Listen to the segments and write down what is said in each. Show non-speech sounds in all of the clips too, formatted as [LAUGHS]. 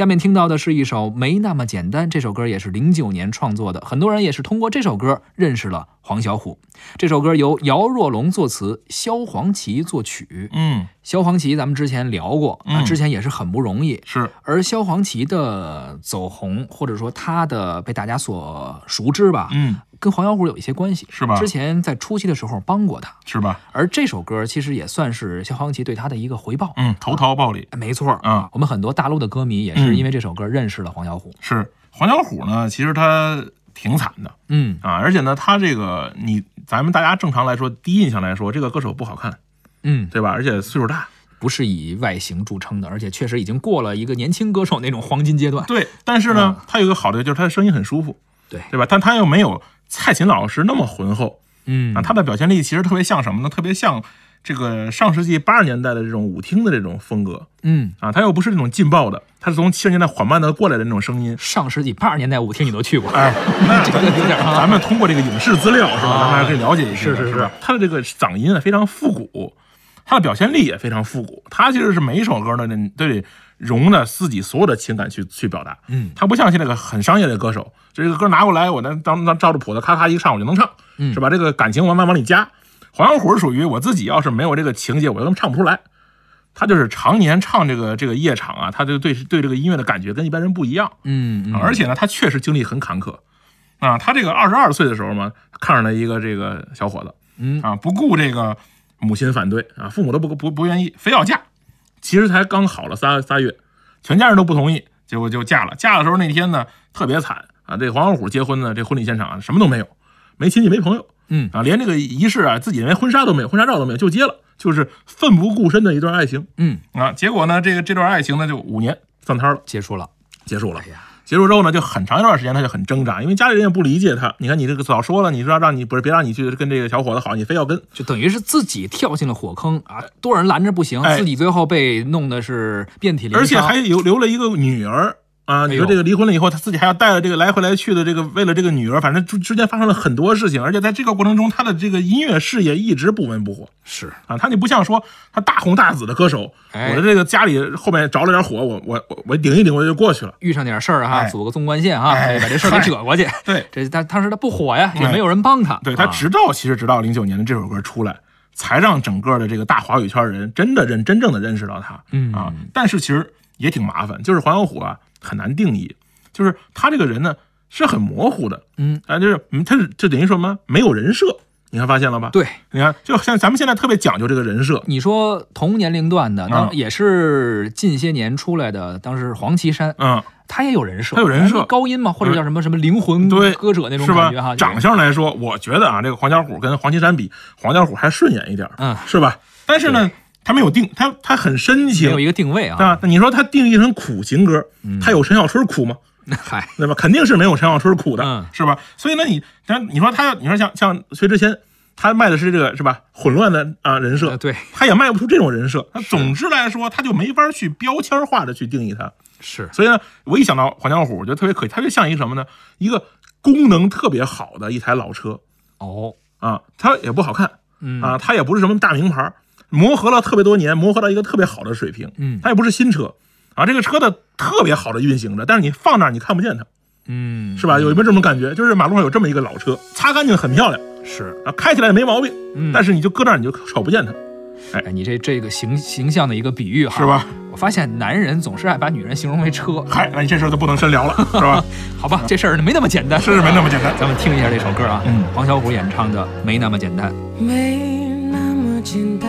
下面听到的是一首《没那么简单》，这首歌也是零九年创作的，很多人也是通过这首歌认识了黄小琥。这首歌由姚若龙作词，萧煌奇作曲。嗯，萧煌奇咱们之前聊过，啊，嗯之前也是很不容易。是，而萧煌奇的走红，或者说他的被大家所熟知吧，嗯，跟黄小琥有一些关系，是吧之前在初期的时候帮过他，是吧？而这首歌其实也算是萧煌奇对他的一个回报。嗯，投桃报李哎没错，啊，我们很多大陆的歌迷也是嗯因为这首歌认识了黄小琥。是黄小琥呢，其实他挺惨的嗯，啊，而且呢，他这个你咱们大家正常来说，第一印象来说，这个歌手不好看，嗯，对吧？而且岁数大，不是以外形著称的，而且确实已经过了一个年轻歌手那种黄金阶段。对，但是呢，他有一个好的就是他的声音很舒服，对对吧？但他又没有蔡琴老师那么浑厚。嗯。啊，他的表现力其实特别像什么呢？特别像这个上世纪八十年代的这种舞厅的这种风格。嗯，啊，他又不是那种劲爆的，他是从七十年代缓慢的过来的那种声音。上世纪八十年代舞厅你都去过，哎，那 [LAUGHS] 这个有点啊。咱们通过这个影视资料是吧，啊。咱们还可以了解一下，是是是？他的这个嗓音啊非常复古，他的表现力也非常复古，他其实是每一首歌呢都得融着自己所有的情感去去表达。嗯，他不像现在个很商业的歌手，这个歌拿过来，我能当当照着谱子咔咔一唱我就能唱，嗯是吧？这个感情慢慢往里加。黄小琥是属于我自己要是没有这个情节，我根本唱不出来。他就是常年唱这个这个夜场啊，他就对对这个音乐的感觉跟一般人不一样。嗯嗯，而且呢，他确实经历很坎坷啊。他这个二十二岁的时候嘛，看上了一个这个小伙子，嗯啊，不顾这个母亲反对啊，父母都不不不愿意，非要嫁。其实才刚好了仨仨月，全家人都不同意，结果就嫁了。嫁的时候那天呢，特别惨啊。这黄小虎结婚呢，这婚礼现场啊什么都没有，没亲戚没朋友嗯啊，连这个仪式啊，自己连婚纱都没有，婚纱照都没有，就结了，就是奋不顾身的一段爱情嗯，啊。结果呢，这个这段爱情呢，就五年散摊了，结束了。结束了哎。呀，结束之后呢，就很长一段时间他就很挣扎，因为家里人也不理解他。你看你这个早说了，你说让你不是别让你去跟这个小伙子好，你非要跟，就等于是自己跳进了火坑啊，多少人拦着不行，哎自己最后被弄的是遍体鳞伤，而且还有留了一个女儿啊。你说这个离婚了以后，他自己还要带着这个来回来去的这个，为了这个女儿，反正之之间发生了很多事情，而且在这个过程中，他的这个音乐事业一直不温不火是啊。他就不像说他大红大紫的歌手，哎我的这个家里后面着了点火，我我我我顶一顶我就过去了。遇上点事儿哈，哎组个纵贯线哈，哎把这事儿给扯过去。[LAUGHS] 对这他当时他不火呀，也哎没有人帮他。对他啊直到其实直到零九年的这首歌出来，才让整个的这个大华语圈人真的认真正的认识到他。嗯啊，但是其实也挺麻烦，就是黄小琥啊很难定义，就是他这个人呢是很模糊的，嗯。啊，就是嗯他是就等于说什么？没有人设，你看发现了吧？，对，你看就像咱们现在特别讲究这个人设，你说同年龄段的，当嗯。也是近些年出来的，当时黄绮珊，嗯，她也有人设，她有人设。高音嘛，或者叫什么什么灵魂对。歌者那种是吧？感觉哈。？长相来说，我觉得啊，这个黄小琥跟黄绮珊比，黄小琥还顺眼一点，嗯，是吧？但是呢，他没有定，他他很深情，没有一个定位啊。啊，那你说他定义成苦情歌，他有陈小春苦吗？嗨，对吧？肯定是没有陈小春苦的，嗯是吧？所以呢，你咱你说他，你说像像薛之谦，他卖的是这个是吧？混乱的啊人设，呃对，他也卖不出这种人设。他总之来说，他就没法去标签化的去定义他。是所以呢，我一想到黄小虎，我觉得特别可以，他就像一个什么呢？一个功能特别好的一台老车哦，啊，它也不好看嗯啊，它也不是什么大名牌，磨合了特别多年，磨合到一个特别好的水平。嗯它也不是新车啊，这个车的特别好的运行着，但是你放那儿你看不见它，嗯，是吧？有没有这种感觉？就是马路上有这么一个老车，擦干净很漂亮是，啊，开起来也没毛病，嗯但是你就搁那儿你就瞅不见它，哎，你这这个形形象的一个比喻哈，是吧？我发现男人总是爱把女人形容为车，嗨，那你这事儿就不能深聊了，是吧？[LAUGHS] 好吧，这事儿没那么简单，是没那么简单。咱们听一下这首歌啊，嗯黄小琥演唱的《没那么简单》。没那么简单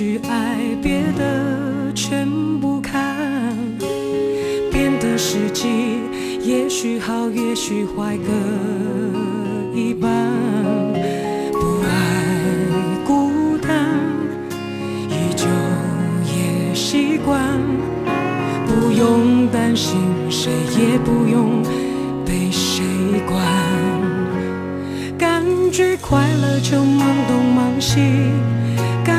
去爱，别的全不看。变的时机，也许好，也许坏，各一半。不爱孤单，依旧也习惯。不用担心，谁也不用被谁管。感觉快乐就忙东忙西，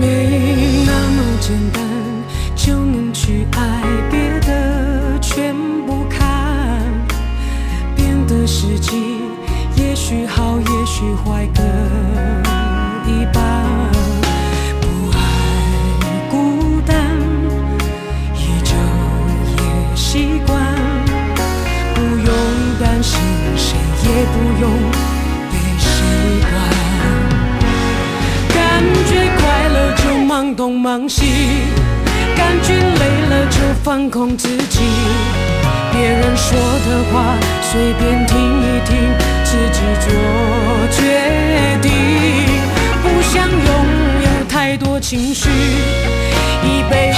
没那么简单就能去爱，别的全不看。变得实际，也许好，也许坏不用被谁管。感觉快乐就忙东忙西，感觉累了就放空自己。别人说的话随便听一听，自己做决定。不想拥有太多情绪，一杯 [LAUGHS]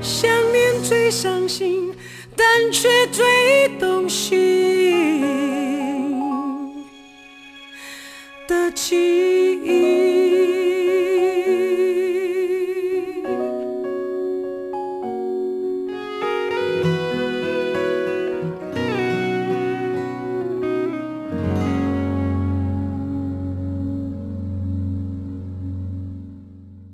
想念最伤心，但却最动心